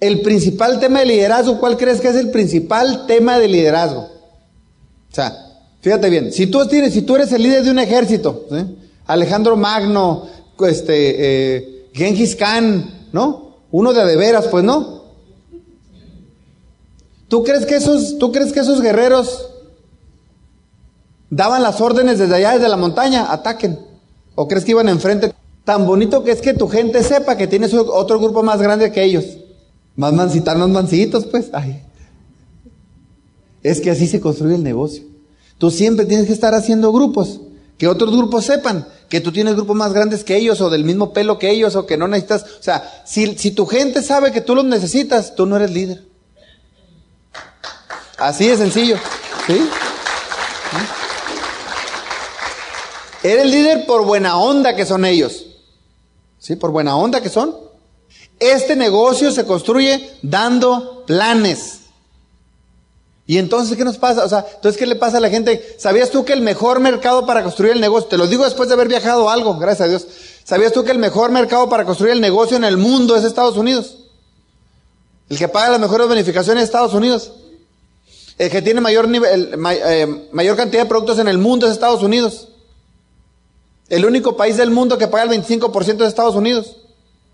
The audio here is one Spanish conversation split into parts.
El principal tema de liderazgo, ¿cuál crees que es el principal tema de liderazgo? O sea, fíjate bien, si tú, tienes, si tú eres el líder de un ejército, Alejandro Magno, este, eh, Genghis Khan, ¿no? Uno de de veras, pues no. ¿Tú crees que esos, tú crees que esos guerreros daban las órdenes desde allá, desde la montaña, ataquen? ¿O crees que iban enfrente? Tan bonito que es que tu gente sepa que tienes otro grupo más grande que ellos. Más mancitos, más mancitos, pues. Ay. Es que así se construye el negocio. Tú siempre tienes que estar haciendo grupos. Que otros grupos sepan que tú tienes grupos más grandes que ellos, o del mismo pelo que ellos, o que no necesitas. O sea, si, si tu gente sabe que tú los necesitas, tú no eres líder. Así de sencillo. ¿Sí? Eres líder por buena onda que son ellos. ¿Sí? Por buena onda que son. Este negocio se construye dando planes. Y entonces, ¿qué nos pasa? O sea, entonces, ¿qué le pasa a la gente? ¿Sabías tú que el mejor mercado para construir el negocio, te lo digo después de haber viajado algo, gracias a Dios, ¿sabías tú que el mejor mercado para construir el negocio en el mundo es Estados Unidos? El que paga las mejores bonificaciones es Estados Unidos. El que tiene mayor, nivel, eh, mayor cantidad de productos en el mundo es Estados Unidos. El único país del mundo que paga el 25% de Estados Unidos.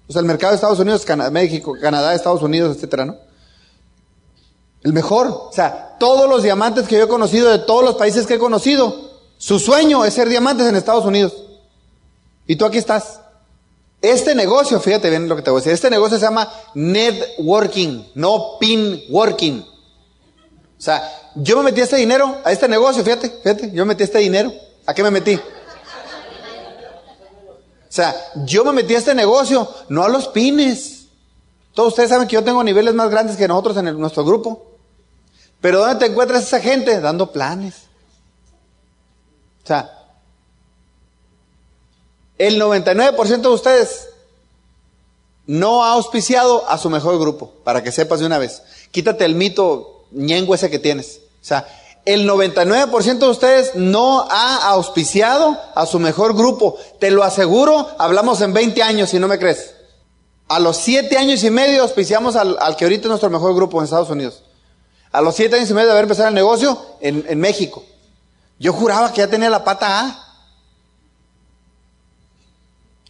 O sea, el mercado de Estados Unidos, México, Canadá, Estados Unidos, etcétera, ¿no? El mejor. O sea, todos los diamantes que yo he conocido, de todos los países que he conocido, su sueño es ser diamantes en Estados Unidos. Y tú aquí estás. Este negocio, fíjate bien lo que te voy a decir, este negocio se llama networking, no pin working. O sea, yo me metí este dinero a este negocio, fíjate, fíjate, yo me metí este dinero. ¿A qué me metí? O sea, yo me metí a este negocio, no a los pines. Todos ustedes saben que yo tengo niveles más grandes que nosotros en nuestro grupo. Pero ¿dónde te encuentras esa gente? Dando planes. O sea, el 99% de ustedes no ha auspiciado a su mejor grupo, para que sepas de una vez. Quítate el mito ñengo ese que tienes. O sea, el 99% de ustedes no ha auspiciado a su mejor grupo. Te lo aseguro, hablamos en 20 años, si no me crees. A los 7 años y medio auspiciamos al, que ahorita es nuestro mejor grupo en Estados Unidos. A los 7 años y medio de haber empezado el negocio en, en México. Yo juraba que ya tenía la pata A.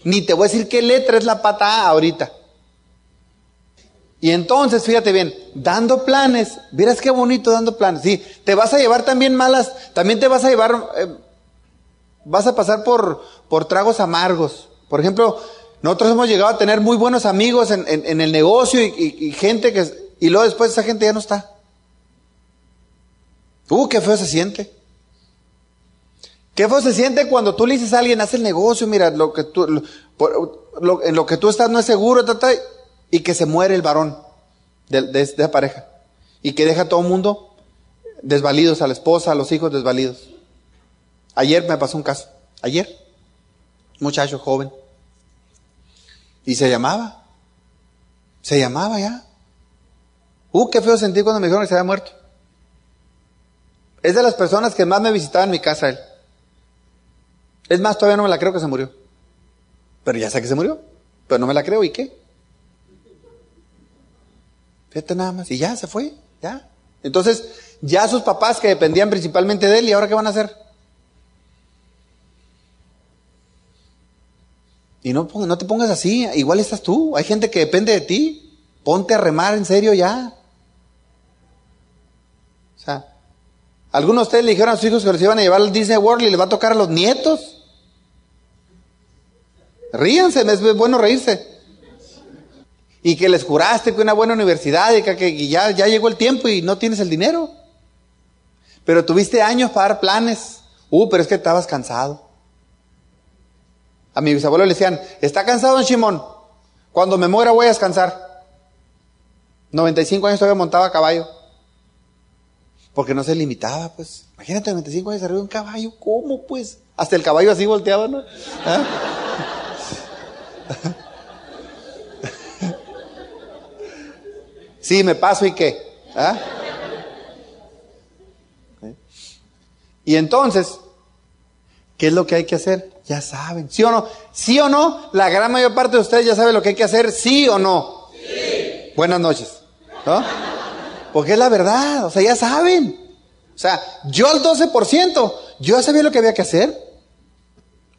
Ni te voy a decir qué letra es la pata A ahorita. Y entonces, fíjate bien, dando planes, verás qué bonito dando planes. Sí, te vas a llevar también malas, también te vas a llevar, eh, vas a pasar por, por tragos amargos. Por ejemplo, nosotros hemos llegado a tener muy buenos amigos en, en, el negocio y, gente que, y luego después esa gente ya no está. Uh, qué feo se siente. Qué feo se siente cuando tú le dices a alguien, haz el negocio, mira, lo que tú, en lo que tú estás no es seguro, tata, y que se muere el varón de, esa pareja y que deja a todo el mundo desvalidos, a la esposa, a los hijos desvalidos. Ayer me pasó un caso, ayer, muchacho joven, y se llamaba, se llamaba ya. Uh, qué feo sentí cuando me dijeron que se había muerto. Es de las personas que más me visitaban en mi casa él. Es más, todavía no me la creo que se murió. Pero ya sé que se murió. Pero no me la creo, ¿y qué? Fíjate nada más. Y ya se fue, ya. Entonces, ya sus papás que dependían principalmente de él, ¿y ahora qué van a hacer? Y no, no te pongas así, igual estás tú. Hay gente que depende de ti. Ponte a remar en serio ya. O sea, algunos de ustedes le dijeron a sus hijos que los iban a llevar al Disney World y les va a tocar a los nietos. Ríanse, es bueno reírse y que les juraste que una buena universidad y que, ya, ya llegó el tiempo y no tienes el dinero. Pero tuviste años para dar planes. Uh, pero es que estabas cansado. A mi bisabuelo le decían, ¿está cansado, don Simón? Cuando me muera voy a descansar. 95 años todavía montaba a caballo. Porque no se limitaba, pues. Imagínate, 95 años arriba de un caballo, ¿cómo, pues? Hasta el caballo así volteaba, ¿no? ¿Ah? Sí, me paso y qué. ¿Ah? Y entonces, ¿qué es lo que hay que hacer? Ya saben, ¿sí o no? ¿Sí o no? La gran mayor parte de ustedes ya sabe lo que hay que hacer, ¿sí o no? Sí. Buenas noches. ¿No? Porque es la verdad, o sea, ya saben. O sea, yo al 12%, yo ya sabía lo que había que hacer.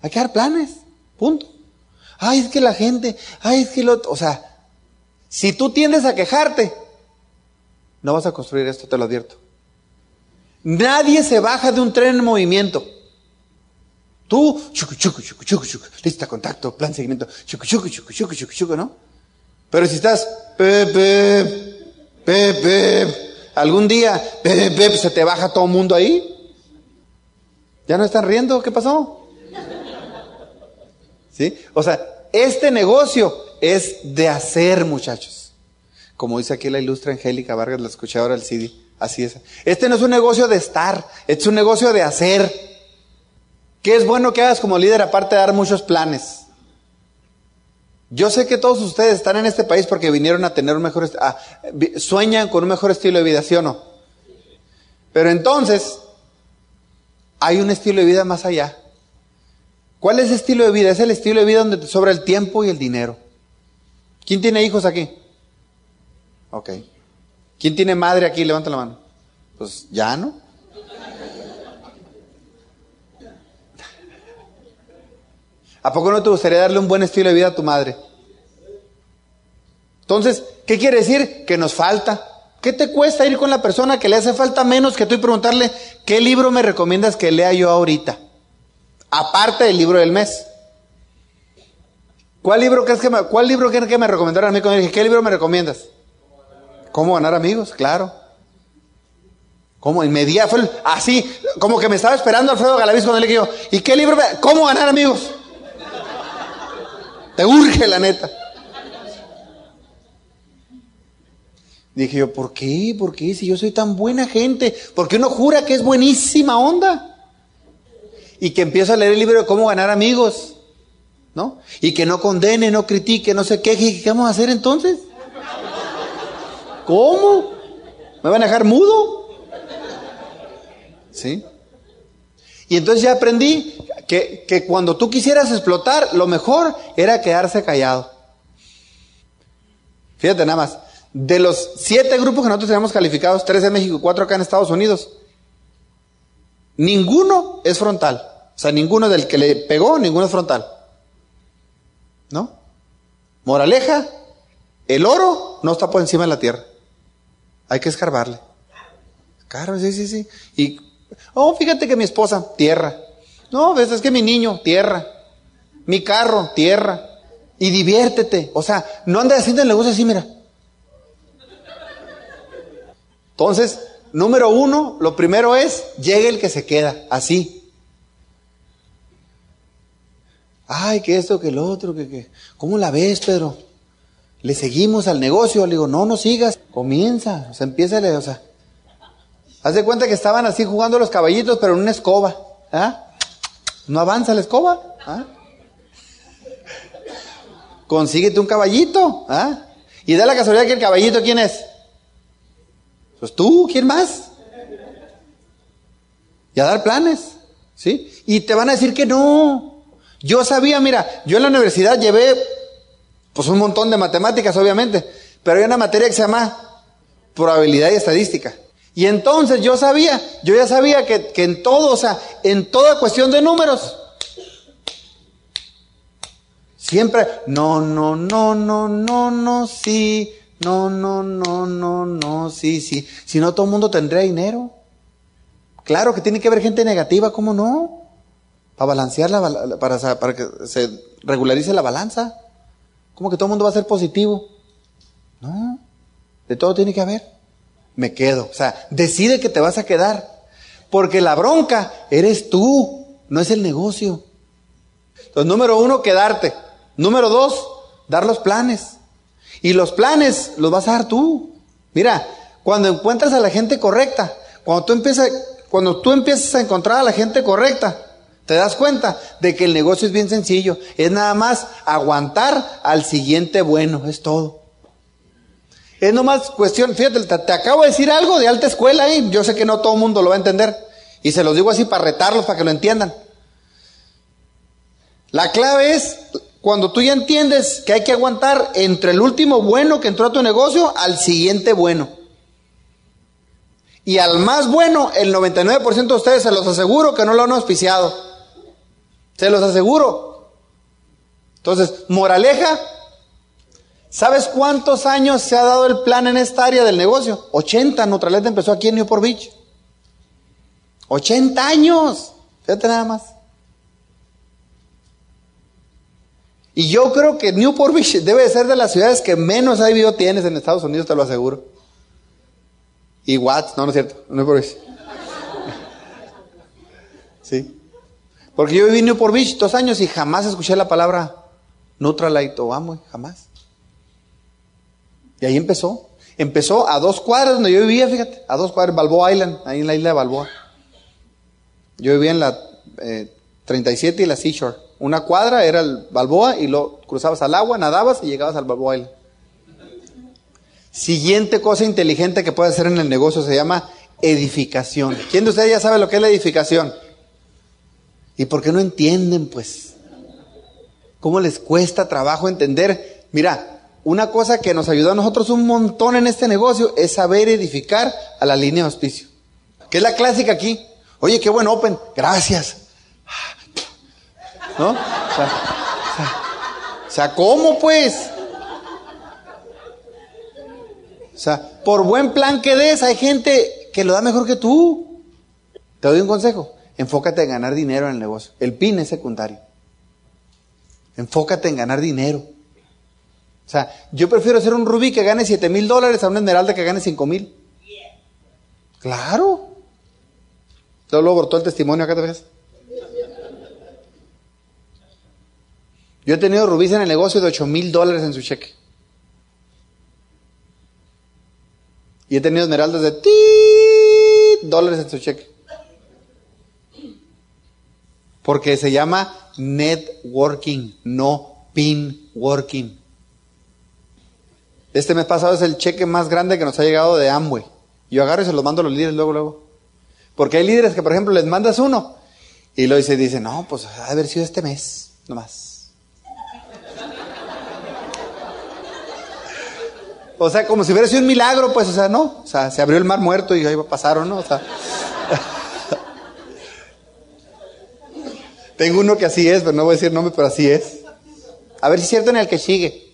Hay que dar planes, punto. Ay, es que la gente, ay, es que lo, o sea, si tú tiendes a quejarte, no vas a construir esto, te lo advierto. Nadie se baja de un tren en movimiento. Tú, chucu, chucu, chucu, chucu, chucu, lista, contacto, plan, seguimiento, chucu, chucu, chucu, chucu, chucu, chucu, ¿no? Pero si estás, pepe, pepe, algún día, pepe, se te baja todo el mundo ahí. ¿Ya no están riendo? ¿Qué pasó? ¿Sí? O sea, este negocio es de hacer, muchachos. Como dice aquí la ilustre Angélica Vargas, la escuché ahora el CD. Así es. Este no es un negocio de estar, es un negocio de hacer. ¿Qué es bueno que hagas como líder aparte de dar muchos planes? Yo sé que todos ustedes están en este país porque vinieron a tener un mejor, sueñan con un mejor estilo de vida, ¿sí o no? Pero entonces, hay un estilo de vida más allá. ¿Cuál es ese estilo de vida? Es el estilo de vida donde te sobra el tiempo y el dinero. ¿Quién tiene hijos aquí? Ok. ¿Quién tiene madre aquí? Levanta la mano. Pues ya, ¿no? ¿A poco no te gustaría darle un buen estilo de vida a tu madre? Entonces, ¿qué quiere decir? Que nos falta. ¿Qué te cuesta ir con la persona que le hace falta menos que tú y preguntarle, ¿qué libro me recomiendas que lea yo ahorita? Aparte del libro del mes. ¿Cuál libro crees que me, cuál libro que me recomendaron a mí cuando dije, ¿qué libro me recomiendas? ¿Cómo ganar amigos? Claro. ¿Cómo? Inmediato, así, como que me estaba esperando Alfredo Galaviz cuando le dije ¿y qué libro? Me, ¿Cómo ganar amigos? Te urge, la neta. Dije yo, ¿por qué? ¿Por qué? Si yo soy tan buena gente, ¿por qué uno jura que es buenísima onda? y que empieza a leer el libro de cómo ganar amigos, ¿no? Y que no condene, no critique, no se queje. ¿Qué vamos a hacer entonces? ¿Cómo? ¿Me van a dejar mudo? ¿Sí? Y entonces ya aprendí que, que cuando tú quisieras explotar, lo mejor era quedarse callado. Fíjate nada más, de los siete grupos que nosotros tenemos calificados, tres en México cuatro acá en Estados Unidos, Ninguno es frontal. O sea, ninguno del que le pegó, ninguno es frontal. ¿No? Moraleja, el oro no está por encima de la tierra. Hay que escarbarle. Claro, sí, sí, sí. Y, oh, fíjate que mi esposa, tierra. No, es que mi niño, tierra. Mi carro, tierra. Y diviértete. O sea, no andes haciendo el negocio así, mira. Entonces, Número uno, lo primero es, llegue el que se queda, así. Ay, que esto, que lo otro, que, que. ¿Cómo la ves, Pedro? Le seguimos al negocio, le digo, no, no sigas, comienza, o sea, empieza, o sea. Haz de cuenta que estaban así jugando los caballitos, pero en una escoba. ¿Ah? No avanza la escoba. ¿Ah? Consíguete un caballito. ¿Ah? Y da la casualidad que el caballito, ¿quién es? Pues tú, ¿quién más? Y a dar planes, ¿sí? Y te van a decir que no. Yo sabía, mira, yo en la universidad llevé, pues un montón de matemáticas, obviamente, pero hay una materia que se llama probabilidad y estadística. Y entonces yo sabía, yo ya sabía que, que en todo, o sea, en toda cuestión de números, siempre, no, no, no, no, no, no, sí, no, no, no, no, no, sí, sí. Si no, todo el mundo tendría dinero. Claro que tiene que haber gente negativa, ¿cómo no? Para balancear la, para, para que se regularice la balanza. ¿Cómo que todo el mundo va a ser positivo? No, de todo tiene que haber. Me quedo. O sea, decide que te vas a quedar. Porque la bronca eres tú, no es el negocio. Entonces, número uno, quedarte. Número dos, dar los planes. Y los planes los vas a dar tú. Mira, cuando encuentras a la gente correcta, cuando tú empiezas, cuando tú empiezas a encontrar a la gente correcta, te das cuenta de que el negocio es bien sencillo. Es nada más aguantar al siguiente bueno, es todo. Es nomás cuestión, fíjate, te, acabo de decir algo de alta escuela, ¿eh? yo sé que no todo el mundo lo va a entender. Y se los digo así para retarlos, para que lo entiendan. La clave es cuando tú ya entiendes que hay que aguantar entre el último bueno que entró a tu negocio al siguiente bueno. Y al más bueno, el 99% de ustedes se los aseguro que no lo han auspiciado. Se los aseguro. Entonces, moraleja, ¿sabes cuántos años se ha dado el plan en esta área del negocio? 80, Nutralet empezó aquí en Newport Beach. 80 años. Fíjate nada más. Y yo creo que Newport Beach debe ser de las ciudades que menos IBO tienes en Estados Unidos, te lo aseguro. Y Watts, no, no es cierto, Newport Beach. sí. Porque yo viví en Newport Beach dos años y jamás escuché la palabra Nutralite o Amway, jamás. Y ahí empezó. Empezó a dos cuadras donde yo vivía, fíjate, a dos cuadras, Balboa Island, ahí en la isla de Balboa. Yo vivía en la 37 eh, y la Seashore. Una cuadra era el Balboa y lo cruzabas al agua, nadabas y llegabas al Balboa Siguiente cosa inteligente que puede hacer en el negocio se llama edificación. ¿Quién de ustedes ya sabe lo que es la edificación? ¿Y por qué no entienden, pues? ¿Cómo les cuesta trabajo entender? Mira, una cosa que nos ayudó a nosotros un montón en este negocio es saber edificar a la línea de auspicio. Que es la clásica aquí. Oye, qué buen open. Gracias. ¿No? O sea, ¿cómo pues? O sea, por buen plan que des, hay gente que lo da mejor que tú. Te doy un consejo. Enfócate en ganar dinero en el negocio. El PIN es secundario. Enfócate en ganar dinero. O sea, yo prefiero ser un rubí que gane 7 mil dólares a un esmeralda que gane 5 mil. Claro. Luego cortó el testimonio acá te ves. Yo he tenido rubíes en el negocio de 8 mil dólares en su cheque. Y he tenido esmeraldas de ti dólares en su cheque. Porque se llama networking, no pin working. Este mes pasado es el cheque más grande que nos ha llegado de Amway. Yo agarro y se los mando a los líderes luego, luego. Porque hay líderes que, por ejemplo, les mandas uno y lo dice, dice, no, pues ha de haber sido este mes, nomás. O sea, como si hubiera sido un milagro, pues, o sea, no. O sea, se abrió el mar muerto y ahí pasaron, ¿no? O sea. Tengo uno que así es, pero no voy a decir nombre, pero así es. A ver si es cierto en el que sigue.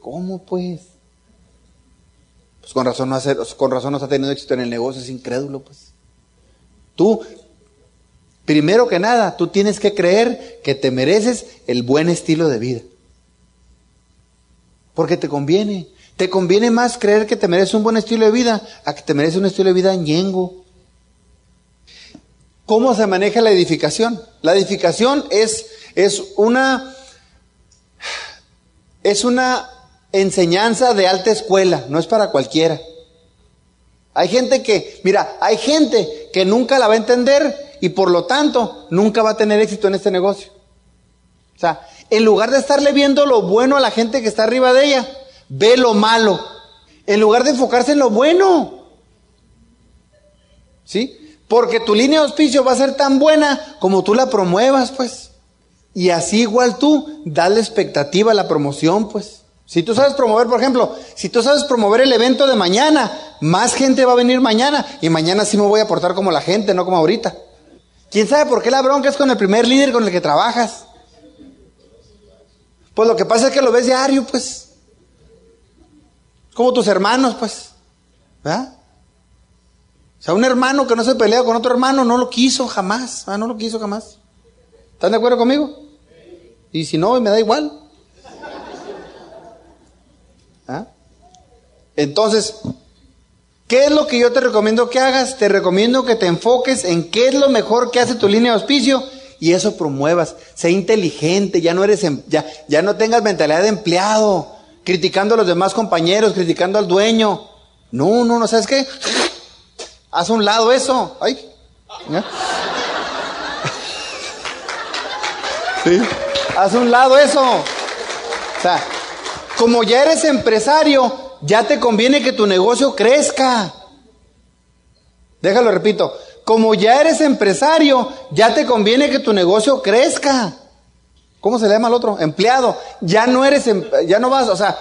¿Cómo pues? Pues con razón no hacer, con razón no está teniendo éxito en el negocio, es incrédulo, pues. Tú, primero que nada, tú tienes que creer que te mereces el buen estilo de vida. Porque te conviene. Te conviene más creer que te mereces un buen estilo de vida a que te mereces un estilo de vida ñengo. ¿Cómo se maneja la edificación? La edificación es, es una, es una enseñanza de alta escuela, no es para cualquiera. Hay gente que, mira, hay gente que nunca la va a entender y por lo tanto nunca va a tener éxito en este negocio. O sea, en lugar de estarle viendo lo bueno a la gente que está arriba de ella, ve lo malo. En lugar de enfocarse en lo bueno. ¿Sí? Porque tu línea de auspicio va a ser tan buena como tú la promuevas, pues. Y así igual tú, dale expectativa a la promoción, pues. Si tú sabes promover, por ejemplo, si tú sabes promover el evento de mañana, más gente va a venir mañana y mañana sí me voy a portar como la gente, no como ahorita. ¿Quién sabe por qué la bronca es con el primer líder con el que trabajas? Pues lo que pasa es que lo ves diario, pues. Como tus hermanos, pues. ¿Verdad? Sea, un hermano que no se pelea con otro hermano no lo quiso jamás. ¿verdad? No lo quiso jamás. ¿Están de acuerdo conmigo? Y si no, me da igual. ¿Ah? Entonces, ¿qué es lo que yo te recomiendo que hagas? Te recomiendo que te enfoques en qué es lo mejor que hace tu línea de auspicio y eso promuevas. Sé inteligente, ya no eres, em, ya, ya no tengas mentalidad de empleado. criticando a los demás compañeros, criticando al dueño. No, no, no, ¿sabes qué? Haz un lado eso. Ay. Sí. Haz un lado eso. O sea, como ya eres empresario, ya te conviene que tu negocio crezca. Déjalo, repito. Como ya eres empresario, ya te conviene que tu negocio crezca. ¿Cómo se le llama al otro? Empleado. Ya no eres, em, ya no vas, o sea,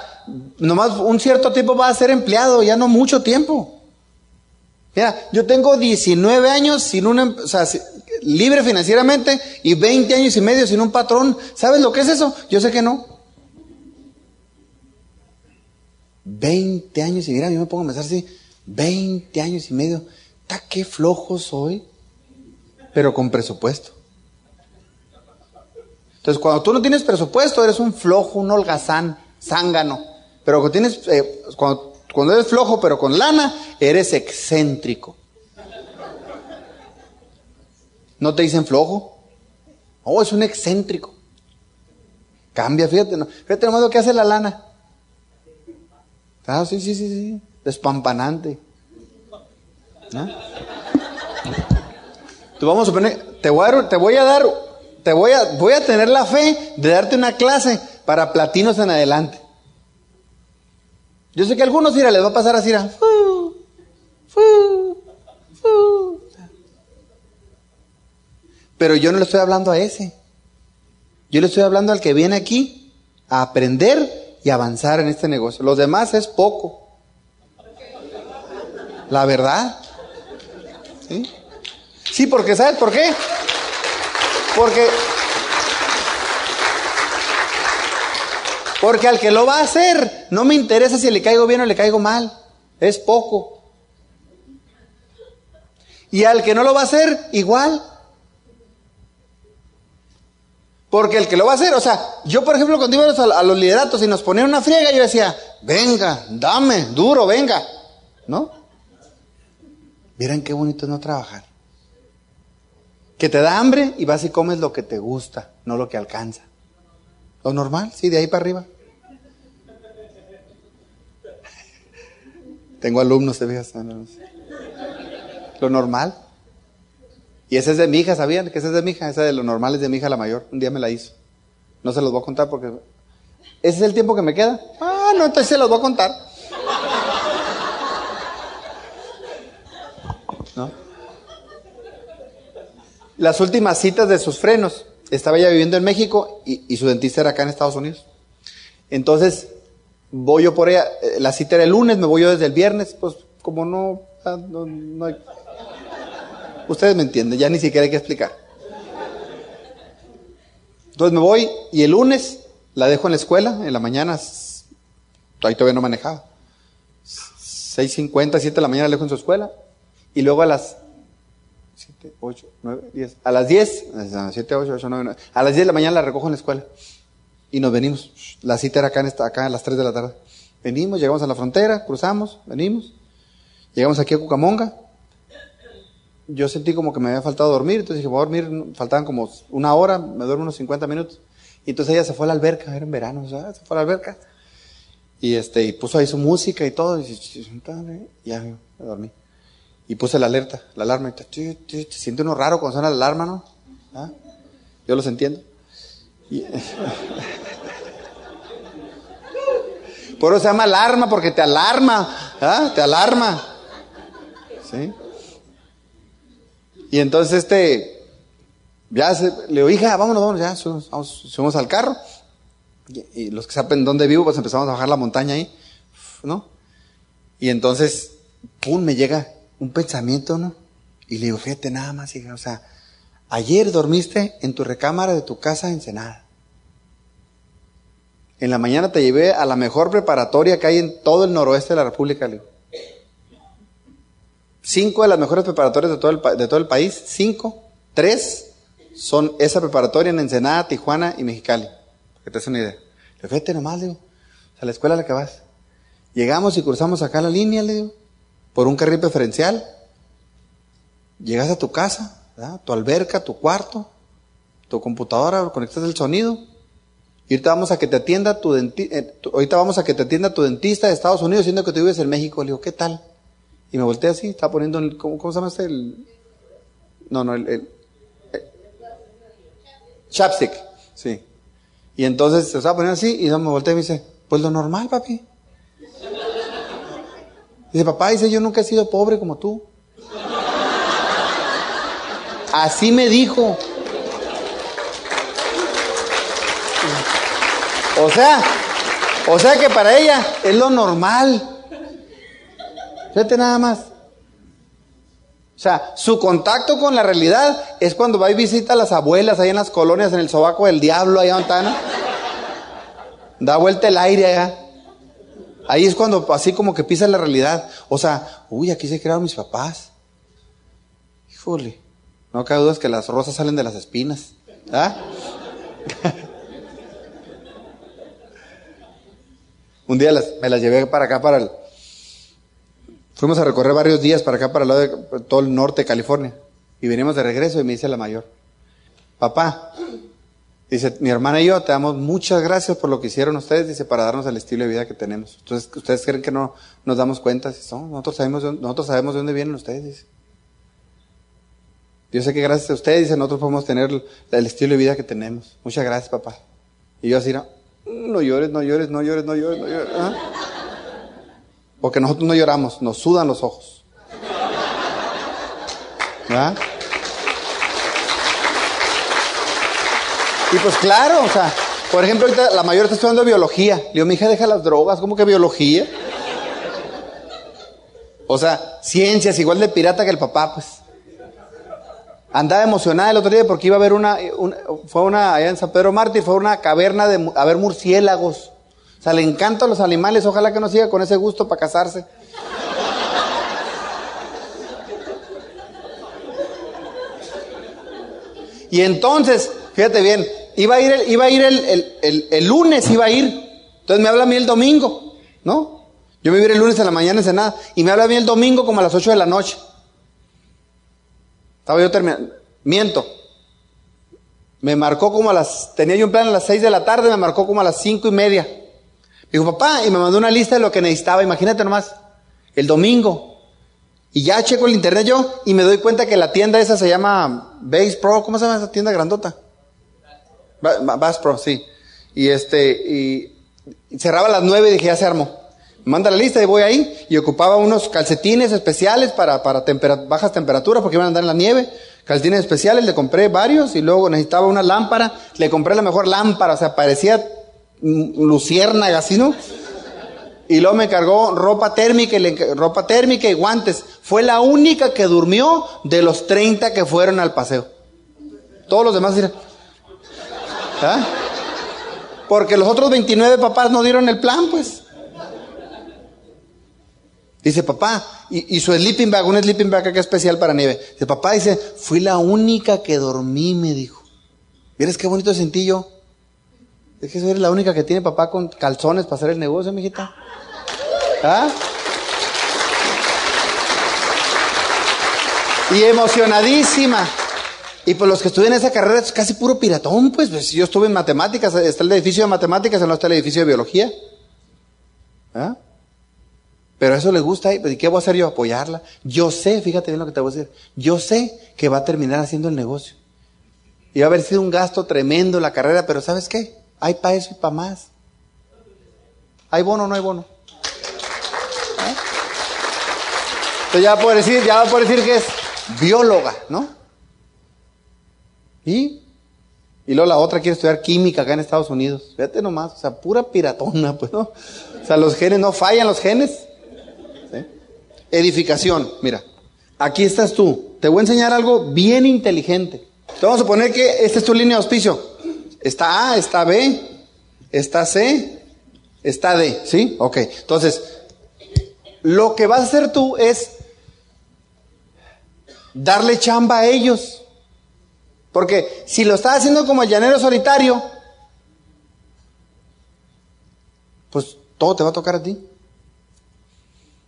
nomás un cierto tiempo vas a ser empleado, ya no mucho tiempo. Mira, yo tengo 19 años sin una, o sea, libre financieramente y 20 años y medio sin un patrón. ¿Sabes lo que es eso? Yo sé que no. 20 años y mira, yo me pongo a pensar así, 20 años y medio, ¿ta qué flojo soy? Pero con presupuesto. Entonces, cuando tú no tienes presupuesto, eres un flojo, un holgazán, zángano. Pero cuando tienes, eh, cuando, cuando eres flojo, pero con lana, eres excéntrico. ¿No te dicen flojo? Oh, es un excéntrico. Cambia, fíjate, fíjate nomás lo que hace la lana. Ah, sí, sí, sí, sí. Despampanante. ¿No? Tú vamos a poner, te voy a, te voy a dar, te voy a, voy a tener la fe de darte una clase para platinos en adelante. Yo sé que a algunos, mira, les va a pasar así, mira. Pero yo no le estoy hablando a ese. Yo le estoy hablando al que viene aquí a aprender y avanzar en este negocio. Los demás es poco. La verdad. ¿Sí? Sí, porque ¿sabes por qué? Porque Porque al que lo va a hacer, no me interesa si le caigo bien o le caigo mal. Es poco. Y al que no lo va a hacer, igual. Porque el que lo va a hacer, o sea, yo por ejemplo cuando íbamos a, los lideratos y nos ponían una friega, yo decía, venga, dame, duro, venga. ¿No? Miren qué bonito es no trabajar. Que te da hambre y vas y comes lo que te gusta, no lo que alcanza. Lo normal, sí, de ahí para arriba. Tengo alumnos, te fijas. Lo normal. Y esa es de mi hija, ¿sabían? Que esa es de mi hija, esa de lo normal es de mi hija la mayor. Un día me la hizo. No se los voy a contar porque... ¿Ese es el tiempo que me queda? Ah, no, entonces se los voy a contar. ¿No? Las últimas citas de sus frenos. Estaba ella viviendo en México y, su dentista era acá en Estados Unidos. Entonces, voy yo por ella. Eh, la cita era el lunes, me voy yo desde el viernes. Pues como no, ah, no, no hay Ustedes me entienden, ya ni siquiera hay que explicar. Entonces me voy y el lunes la dejo en la escuela, en la mañana, ahí todavía no manejaba. 6.50, 7 de la mañana la dejo en su escuela y luego a las 7, 8, 9, 10, a las 10, 7, 8, 8, 9, 9, a las 10 de la mañana la recojo en la escuela y nos venimos. La cita era acá, en esta, acá a las 3 de la tarde. Venimos, llegamos a la frontera, cruzamos, venimos, llegamos aquí a Cucamonga, yo sentí como que me había faltado dormir, entonces dije, voy a dormir, faltaban como una hora, me duermo unos 50 minutos. Y entonces ella se fue a la alberca, era en verano, se fue a la alberca. Y este, y puso ahí su música y todo, y, ya me dormí. Y puse la alerta, la alarma, y te, siente uno raro cuando suena la alarma, ¿no? ¿Ah? Yo los entiendo. Por eso se llama alarma, porque te alarma, ¿ah? Te alarma. ¿Sí? Y entonces este, ya se, le digo, hija, vámonos, vámonos, ya, subimos, al carro. Y, los que saben dónde vivo, pues empezamos a bajar la montaña ahí, ¿no? Y entonces, pum, me llega un pensamiento, ¿no? Y le digo, fíjate nada más, hija, o sea, ayer dormiste en tu recámara de tu casa en Senada. En la mañana te llevé a la mejor preparatoria que hay en todo el noroeste de la República, cinco de las mejores preparatorias de todo el, de todo el país, cinco, tres son esa preparatoria en Ensenada, Tijuana y Mexicali. que te des una idea. Le nomás, digo, a la escuela a la que vas. Llegamos y cruzamos acá la línea, le digo, por un carril preferencial. Llegas a tu casa, tu alberca, tu cuarto, tu computadora, conectas el sonido Y ahorita vamos a que te atienda tu dentista, ahorita vamos a que te atienda tu dentista de Estados Unidos, siendo que tú vives en México. Le digo, ¿qué tal? Y me volteé así, estaba poniendo, el, ¿cómo, ¿cómo, se llama este? No, no, el chapstick, sí. Y entonces se estaba poniendo así y me volteé y me dice, pues lo normal, papi. Dice, papá, dice, yo nunca he sido pobre como tú. Así me dijo. O sea, o sea que para ella es lo normal. Fíjate nada más. O sea, su contacto con la realidad es cuando va y visita a las abuelas ahí en las colonias, en el sobaco del diablo, allá donde Da vuelta el aire allá. Ahí es cuando así como que pisa la realidad. O sea, uy, aquí se crearon mis papás. Híjole. No cabe duda que las rosas salen de las espinas. ¿Ah? Un día me las llevé para acá, para el... Fuimos a recorrer varios días para acá, para el lado de todo el norte de California. Y venimos de regreso y me dice la mayor, papá, dice, mi hermana y yo te damos muchas gracias por lo que hicieron ustedes, dice, para darnos el estilo de vida que tenemos. Entonces, ¿ustedes creen que no nos damos cuenta? Dice, no, nosotros sabemos, nosotros sabemos de dónde vienen ustedes, dice. Yo sé que gracias a ustedes, dice, nosotros podemos tener el estilo de vida que tenemos. Muchas gracias, papá. Y yo así, no, no llores, no llores, no llores, no llores, no llores. ¿ah? Porque nosotros no lloramos, nos sudan los ojos. ¿Verdad? Y pues claro, o sea, por ejemplo, ahorita la mayor está estudiando biología. Le digo, mi hija deja las drogas, ¿cómo que biología? O sea, ciencias, igual de pirata que el papá, pues. Andaba emocionada el otro día porque iba a ver una, fue una, allá en San Pedro Mártir, fue una caverna de, a ver murciélagos. O sea, le encantan los animales, ojalá que no siga con ese gusto para casarse. Y entonces, fíjate bien, iba a ir, el, iba a ir el, el, lunes, iba a ir. Entonces me habla a mí el domingo, ¿no? Yo me iba el lunes en la mañana en nada y me habla a mí el domingo como a las 8 de la noche. Estaba yo terminando. Miento. Me marcó como a las, tenía yo un plan a las seis de la tarde, me marcó como a las cinco y media. Dijo, papá, y me mandó una lista de lo que necesitaba, imagínate nomás, el domingo. Y ya checo el internet yo y me doy cuenta que la tienda esa se llama Base Pro, ¿cómo se llama esa tienda grandota? Bass Pro, sí. Y este, y cerraba a las nueve y dije, ya se armó manda la lista y voy ahí y ocupaba unos calcetines especiales para, para bajas temperaturas porque iban a andar en la nieve. Calcetines especiales, le compré varios y luego necesitaba una lámpara, le compré la mejor lámpara, o sea, parecía luciérnaga, así, ¿no? Y luego me cargó ropa térmica, y ropa térmica y guantes. Fue la única que durmió de los 30 que fueron al paseo. Todos los demás ¿Ah? Porque los otros 29 papás no dieron el plan, pues. Dice, papá, y, su sleeping bag, un sleeping bag acá especial para nieve. Dice, papá, dice, fui la única que dormí, me dijo. ¿Vieres qué bonito sentí yo? Es que eres la única que tiene papá con calzones para hacer el negocio, mijita. ¿Ah? Y emocionadísima. Y pues los que estudian esa carrera es casi puro piratón, pues. pues yo estuve en matemáticas, está el edificio de matemáticas, no está el edificio de biología. ¿Ah? Pero eso le gusta, ¿y qué voy a hacer yo? Apoyarla. Yo sé, fíjate bien lo que te voy a decir, yo sé que va a terminar haciendo el negocio. Y va a haber sido un gasto tremendo la carrera, pero ¿sabes qué? Hay para eso y para más. ¿Hay bono o no hay bono? ¿Eh? Entonces ya poder decir, ya poder decir que es bióloga, ¿no? ¿Y? Y luego la otra quiere estudiar química acá en Estados Unidos. Fíjate nomás, o sea, pura piratona, pues, ¿no? O sea, los genes no fallan, los genes. Edificación, mira, aquí estás tú. Te voy a enseñar algo bien inteligente. Te vamos a poner que esta es tu línea de auspicio. Está A, está B, está C, está D, ¿sí? Ok, entonces, lo que vas a hacer tú es darle chamba a ellos. Porque si lo estás haciendo como el llanero solitario, pues todo te va a tocar a ti.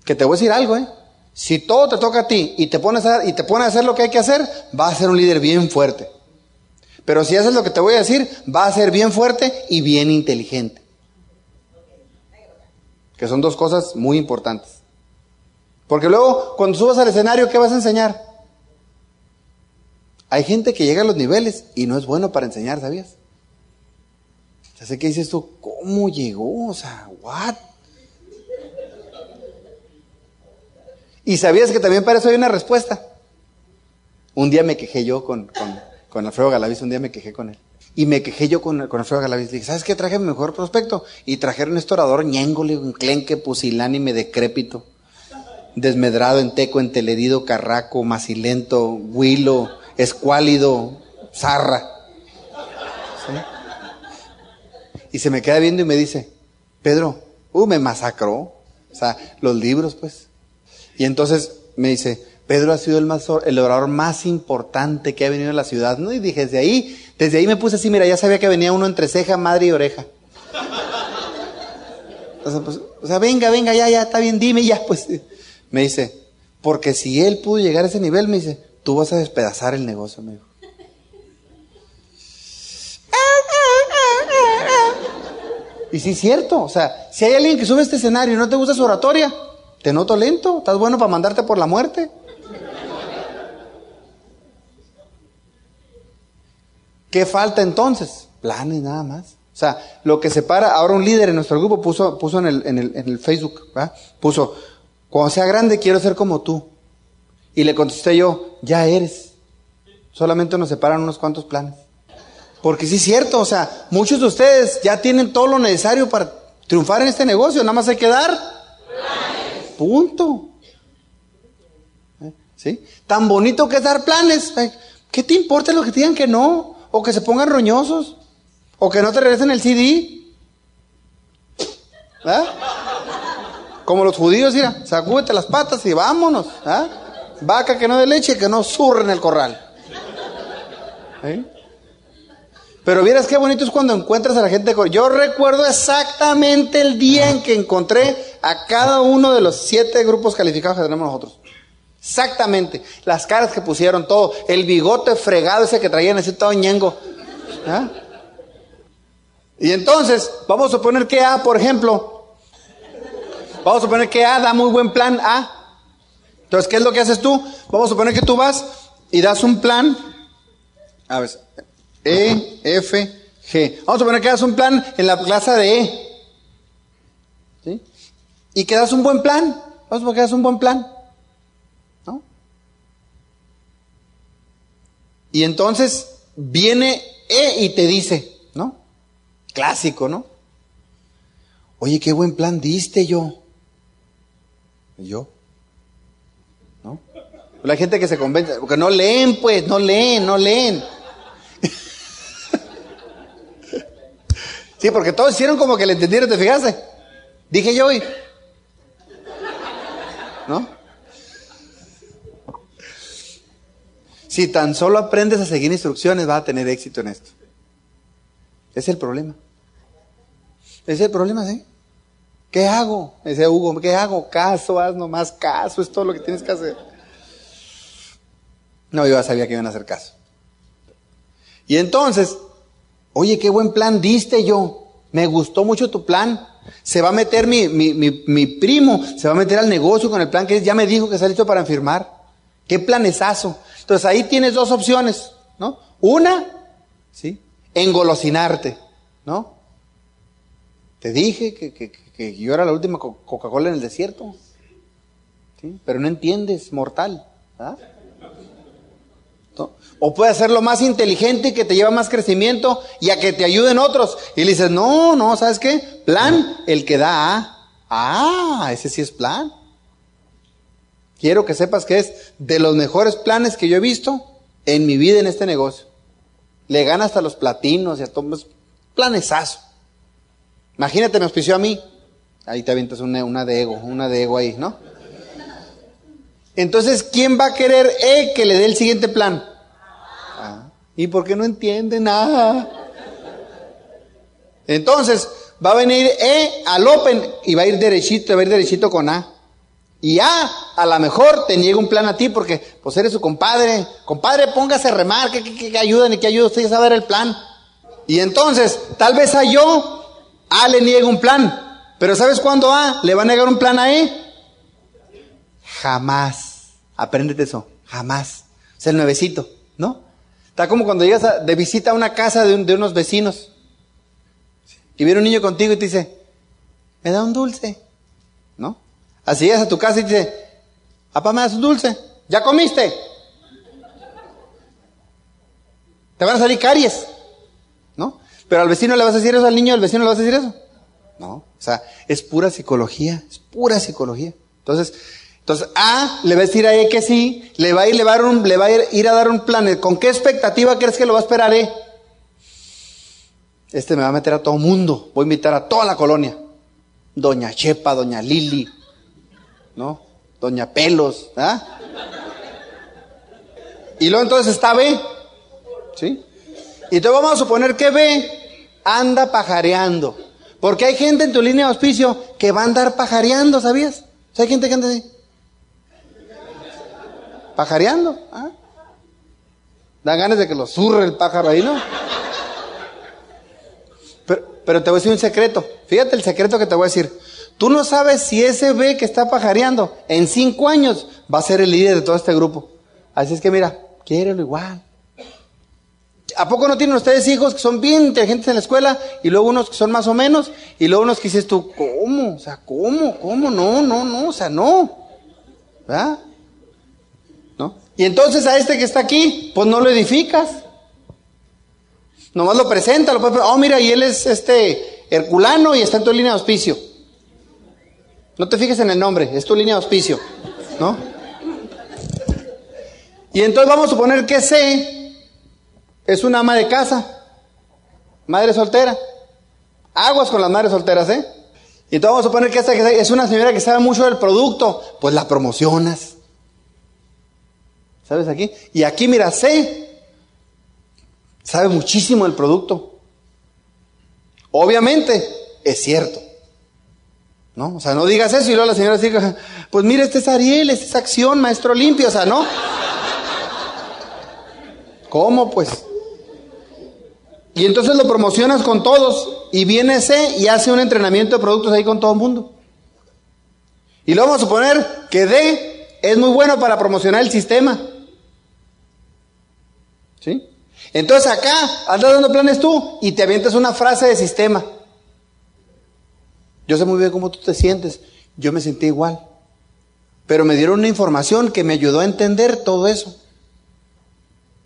Que te voy a decir algo, ¿eh? Si todo te toca a ti y te pones a, y te a hacer lo que hay que hacer, vas a ser un líder bien fuerte. Pero si haces lo que te voy a decir, va a ser bien fuerte y bien inteligente. Que son dos cosas muy importantes. Porque luego, cuando subas al escenario, ¿qué vas a enseñar? Hay gente que llega a los niveles y no es bueno para enseñar, ¿sabías? Ya sé que dices tú, ¿cómo llegó? O sea, ¿what? Y sabías que también para eso hay una respuesta. Un día me quejé yo con, con, con Alfredo Galaviz, un día me quejé con él. Y me quejé yo con, con Alfredo Galaviz. Dije, ¿sabes qué? Traje mi mejor prospecto. Y trajeron este orador ñéngole, un clenque, pusilánime, decrépito. Desmedrado, en teco, entelerido, carraco, macilento, huilo, escuálido, zarra. Y se me queda viendo y me dice, Pedro, uh, me masacró. O sea, los libros, pues. Y entonces me dice, Pedro ha sido el, más, el orador más importante que ha venido a la ciudad. ¿no? Y dije, desde ahí, desde ahí me puse así, mira, ya sabía que venía uno entre ceja, madre y oreja. O sea, pues, o sea, venga, venga, ya, ya, está bien, dime, ya, pues. Me dice, porque si él pudo llegar a ese nivel, me dice, tú vas a despedazar el negocio, me dijo. Y sí es cierto, o sea, si hay alguien que sube este escenario y no te gusta su oratoria, te noto lento, estás bueno para mandarte por la muerte. ¿Qué falta entonces? Planes nada más. O sea, lo que separa, ahora un líder en nuestro grupo puso, puso en, el, en, el, en el Facebook, ¿verdad? puso, cuando sea grande quiero ser como tú. Y le contesté yo, ya eres. Solamente nos separan unos cuantos planes. Porque sí es cierto, o sea, muchos de ustedes ya tienen todo lo necesario para triunfar en este negocio, nada más hay que dar. Punto. ¿Eh? ¿Sí? Tan bonito que es dar planes. ¿Qué te importa lo que te digan que no? O que se pongan roñosos. O que no te regresen el CD. ¿Ah? Como los judíos, mira, sacúdete las patas y vámonos. ¿Ah? Vaca que no de leche, que no surre en el corral. Pero vieras qué bonito es cuando encuentras a la gente. Yo recuerdo exactamente el día en que encontré a cada uno de los siete grupos calificados que tenemos nosotros. Exactamente. Las caras que pusieron, todo. El bigote fregado ese que traían, ese todo ñengo. ¿Ah? Y entonces, vamos a suponer que A, por ejemplo, vamos a suponer que A da muy buen plan A. Entonces, ¿qué es lo que haces tú? Vamos a suponer que tú vas y das un plan. A ver, e, F, G. Vamos a poner que das un plan en la clase de E. Y que das un buen plan. Vamos a poner que das un buen plan. ¿No? Y entonces viene E y te dice, ¿no? Clásico, ¿no? Oye, qué buen plan diste yo. ¿Y yo? ¿No? La gente que se convence, porque no leen, pues, no leen, no leen. Sí, porque todos hicieron como que le entendieron, ¿te fijaste? Dije yo hoy. ¿No? Si tan solo aprendes a seguir instrucciones, vas a tener éxito en esto. Es el problema. Es el problema, ¿sí? ¿Qué hago? Ese Hugo, ¿qué hago? Caso, haz nomás caso, es todo lo que tienes que hacer. No, yo ya sabía que iban a hacer caso. Y entonces, Oye, qué buen plan diste yo. Me gustó mucho tu plan. Se va a meter mi, mi, mi, primo, se va a meter al negocio con el plan que ya me dijo que está listo para firmar. Qué planesazo. Entonces ahí tienes dos opciones, ¿no? Una, ¿sí? Engolosinarte, ¿no? Te dije que, que, que yo era la última Coca-Cola en el desierto. ¿Sí? Pero no entiendes, mortal. ¿verdad? O puede hacerlo más inteligente que te lleva más crecimiento y a que te ayuden otros. Y le dices, no, no, ¿sabes qué? Plan, el que da A. Ah, ese sí es plan. Quiero que sepas que es de los mejores planes que yo he visto en mi vida en este negocio. Le gana hasta los platinos y a todos. Planesazo. Imagínate, me auspició a mí. Ahí te avientas una, una de ego, una de ego ahí, ¿no? Entonces, ¿quién va a querer E que le dé el siguiente plan? ¿Y por qué no entiende nada? Entonces, va a venir E al Open y va a ir derechito, va a ir derechito con A. Y A, a lo mejor te niega un plan a ti porque pues eres su compadre. Compadre, póngase a remar, que, que, que ayudan y que ayuda usted a saber el plan. Y entonces, tal vez a yo, A le niegue un plan. Pero ¿sabes cuándo A le va a negar un plan a E? Jamás. Apréndete eso. Jamás. Es el nuevecito. Está como cuando llegas de visita a una casa de, de unos vecinos. Y viene un niño contigo y te dice, me da un dulce. ¿No? Así llegas a tu casa y te dice, papá, me das un dulce. ¿Ya comiste? Te van a salir caries. ¿No? Pero al vecino le vas a decir eso, al niño, al vecino le vas a decir eso. No. O sea, es pura psicología. Es pura psicología. Entonces, entonces A le va a decir a E que sí, le va a ir, le va a un, le va a ir, a dar un plan. ¿Con qué expectativa crees que lo va a esperar E? Este me va a meter a todo mundo. Voy a invitar a toda la colonia. Doña Chepa, Doña Lili, ¿no? Doña Pelos, ¿ah? Y luego entonces está B, ¿sí? Y entonces vamos a suponer que B anda pajareando. Porque hay gente en tu línea de auspicio que va a andar pajareando, ¿sabías? O sea, hay gente que anda así. Pajareando, ¿ah? Dan ganas de que lo zurre el pájaro ahí, ¿no? Pero, pero te voy a decir un secreto. Fíjate el secreto que te voy a decir. Tú no sabes si ese B que está pajareando en cinco años va a ser el líder de todo este grupo. Así es que mira, quiérelo igual. ¿A poco no tienen ustedes hijos que son bien inteligentes en la escuela y luego unos que son más o menos y luego unos que dices tú, ¿cómo? O sea, ¿cómo? ¿Cómo? No, no, no, o sea, no. ¿Verdad? Y entonces a este que está aquí, pues no lo edificas. Nomás lo presenta, lo puedes, oh mira, y él es este Herculano y está en tu línea de auspicio. No te fijes en el nombre, es tu línea de auspicio, ¿no? Y entonces vamos a suponer que C es una ama de casa, madre soltera. Aguas con las madres solteras, ¿eh? Y entonces vamos a suponer que esta es una señora que sabe mucho del producto, pues la promocionas. ¿Sabes aquí? Y aquí, mira, C sabe muchísimo del producto. Obviamente, es cierto. ¿No? O sea, no digas eso y luego la señora diga, pues mira, este es Ariel, este es acción, maestro limpio, o sea, ¿no? ¿Cómo pues? Y entonces lo promocionas con todos y viene ese y hace un entrenamiento de productos ahí con todo el mundo. Y luego vamos a suponer que D es muy bueno para promocionar el sistema. ¿Sí? Entonces acá andas dando planes tú y te avientas una frase de sistema. Yo sé muy bien cómo tú te sientes. Yo me sentí igual. Pero me dieron una información que me ayudó a entender todo eso.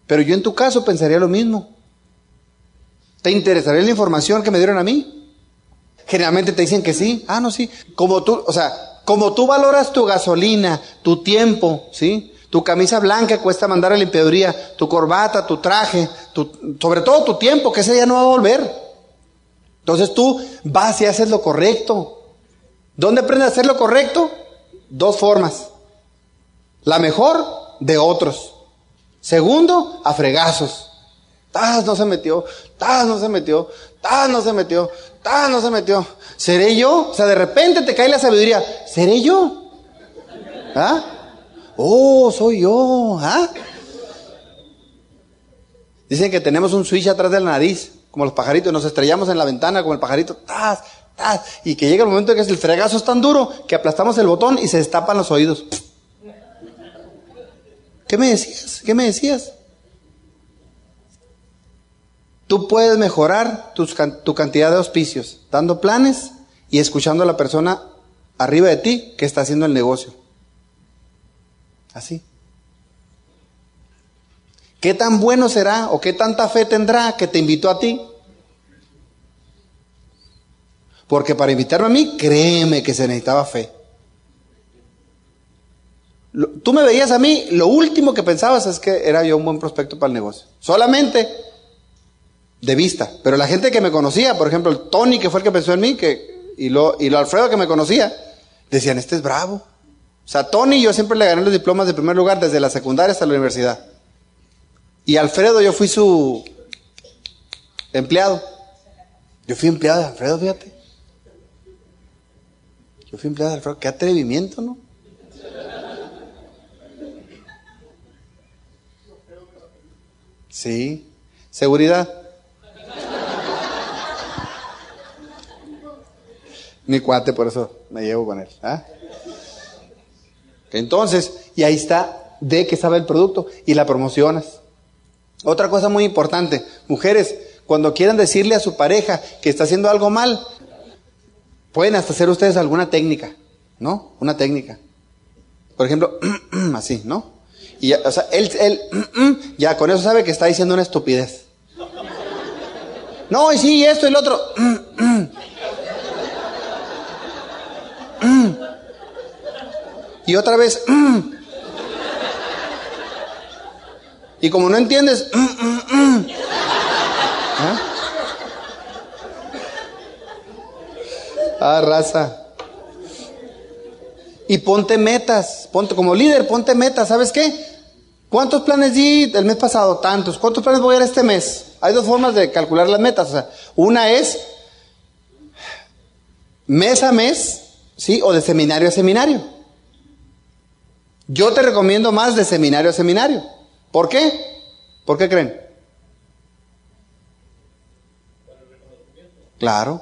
Pero yo en tu caso pensaría lo mismo. ¿Te interesaría la información que me dieron a mí? Generalmente te dicen que sí. Ah, no, sí. Como tú, o sea, como tú valoras tu gasolina, tu tiempo, ¿sí? Tu camisa blanca cuesta mandar a limpiaduría, tu corbata, tu traje, sobre todo tu tiempo, que ese día no va a volver. Entonces tú vas y haces lo correcto. ¿Dónde aprendes a hacer lo correcto? Dos formas. La mejor de otros. Segundo, a fregazos. ¡Tas no se metió! ¡Tas no se metió! ¡Tas no se metió! ¡Tas no se metió! ¿Seré yo? O sea, de repente te cae la sabiduría. ¿Seré yo? ¿Ah? ¡Oh, soy yo! ¿Ah? Dicen que tenemos un switch atrás de la nariz, como los pajaritos, nos estrellamos en la ventana como el pajarito, ¡tas! ¡tas! Y que llega el momento en que el fregazo es tan duro que aplastamos el botón y se destapan los oídos. ¿Qué me decías? ¿Qué me decías? Tú puedes mejorar tu cantidad de auspicios, dando planes y escuchando a la persona arriba de ti que está haciendo el negocio. Así. ¿Qué tan bueno será o qué tanta fe tendrá que te invitó a ti? Porque para invitarme a mí, créeme que se necesitaba fe. Tú me veías a mí, lo último que pensabas es que era yo un buen prospecto para el negocio. Solamente de vista. Pero la gente que me conocía, por ejemplo, el Tony, que fue el que pensó en mí, que, y, lo, y lo Alfredo que me conocía, decían, este es bravo. O sea, Tony yo siempre le gané los diplomas de primer lugar desde la secundaria hasta la universidad. Y Alfredo yo fui su empleado. Yo fui empleado de Alfredo, fíjate. Yo fui empleado de Alfredo. Qué atrevimiento, ¿no? Sí. Seguridad. Mi cuate, por eso me llevo con él. ¿eh? Entonces, y ahí está de que sabe el producto y la promocionas. Otra cosa muy importante, mujeres, cuando quieran decirle a su pareja que está haciendo algo mal, pueden hasta hacer ustedes alguna técnica, ¿no? Una técnica. Por ejemplo, así, ¿no? Y ya, o sea, él, él ya con eso sabe que está diciendo una estupidez. No, y sí, esto y el otro. Y otra vez. Y como no entiendes. ¿Ah? ah, raza. Y ponte metas, ponte como líder, ponte metas, ¿sabes qué? ¿Cuántos planes di el mes pasado? Tantos. ¿Cuántos planes voy a dar este mes? Hay dos formas de calcular las metas. O sea, una es mes a mes, ¿sí? O de seminario a seminario. Yo te recomiendo más de seminario a seminario. ¿Por qué? ¿Por qué creen? Claro,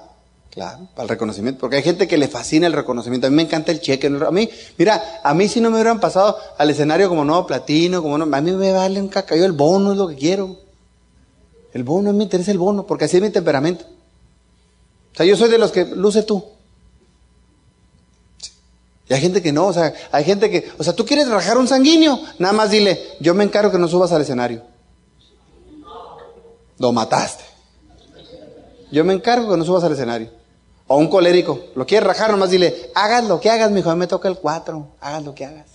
claro, para el reconocimiento. Porque hay gente que le fascina el reconocimiento. A mí me encanta el cheque. A mí, mira, a mí si no me hubieran pasado al escenario como nuevo platino, como no, a mí me vale un cacayo. El bono es lo que quiero. El bono, a mí me interesa el bono, porque así es mi temperamento. O sea, yo soy de los que luce tú. Y hay gente que no, o sea, hay gente que, o sea, tú quieres rajar un sanguíneo, nada más dile, yo me encargo que no subas al escenario. Lo mataste. Yo me encargo que no subas al escenario. O un colérico, lo quieres rajar, nomás dile, hagas lo que hagas, mi hijo, me toca el cuatro, hagas lo que hagas.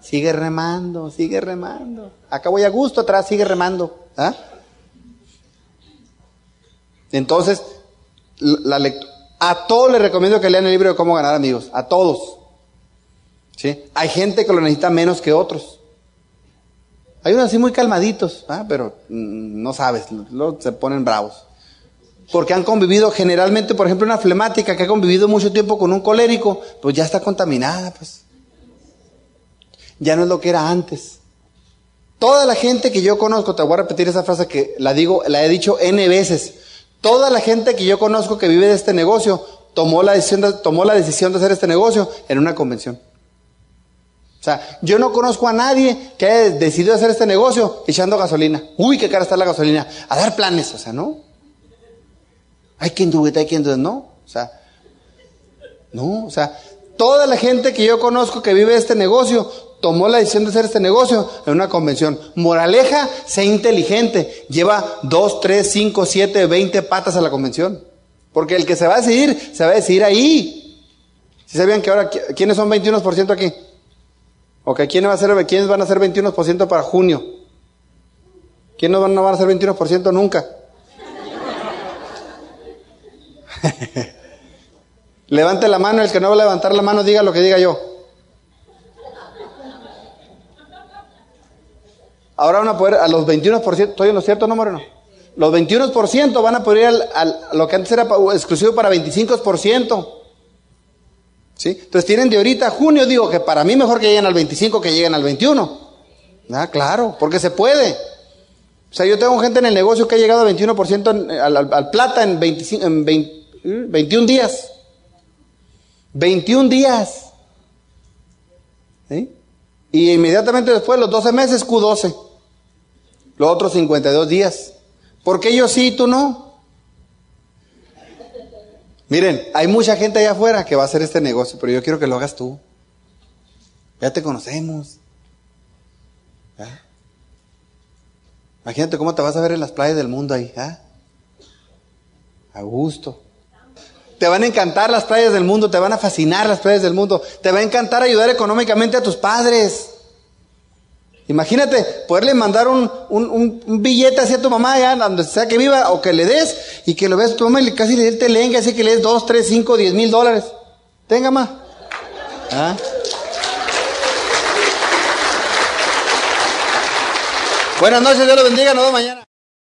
Sigue remando, sigue remando. Acá voy a gusto, atrás sigue remando. ¿ah? Entonces, la lectura a todos les recomiendo que lean el libro de cómo ganar amigos. A todos. ¿Sí? Hay gente que lo necesita menos que otros. Hay unos así muy calmaditos, ¿ah? pero mm, no sabes, se ponen bravos. Porque han convivido generalmente, por ejemplo, una flemática que ha convivido mucho tiempo con un colérico, pues ya está contaminada, pues. Ya no es lo que era antes. Toda la gente que yo conozco, te voy a repetir esa frase que la digo, la he dicho N veces. Toda la gente que yo conozco que vive de este negocio tomó la decisión de, tomó la decisión de hacer este negocio en una convención. O sea, yo no conozco a nadie que haya decidido hacer este negocio echando gasolina. Uy, qué cara está la gasolina. A dar planes, o sea, ¿no? Hay quien do hay quien no. O sea, no, o sea, toda la gente que yo conozco que vive este negocio tomó la decisión de hacer este negocio en una convención. Moraleja, sé inteligente. Lleva dos, tres, cinco, siete, veinte patas a la convención. Porque el que se va a decidir, se va a decidir ahí. Si sabían que ahora, ¿quiénes son 21% aquí? Ok, ¿quiénes, va a ser, ¿quiénes van a ser 21% para junio? ¿Quiénes no van a ser 21% nunca? Levante la mano, el que no va a levantar la mano diga lo que diga yo. Ahora van a poder, a los 21%, ¿estoy en lo cierto, no, Moreno? Los 21% van a poder ir al, lo que antes era exclusivo para 25%. ¿Sí? Entonces tienen de ahorita a junio, digo que para mí mejor que lleguen al 25 que lleguen al 21. Ah, claro, porque se puede. O sea, yo tengo gente en el negocio que ha llegado al 21% al, plata en, 25, en 21 días. 21 días. Y inmediatamente después, los 12 meses, Q12 los otros 52 días. ¿Por qué yo sí y tú no? Miren, hay mucha gente allá afuera que va a hacer este negocio, pero yo quiero que lo hagas tú. Ya te conocemos. Imagínate cómo te vas a ver en las playas del mundo ahí. ¿ah? A gusto. Te van a encantar las playas del mundo, te van a fascinar las playas del mundo, te va a encantar ayudar económicamente a tus padres. Imagínate poderle mandar un, un, billete hacia tu mamá, ya donde sea que viva, o que le des, y que lo veas tu mamá y casi le te lenga, así que le des dos, tres, cinco, diez mil dólares. Tenga más. ¿Ah? Buenas noches, Dios lo bendiga, nos vemos mañana.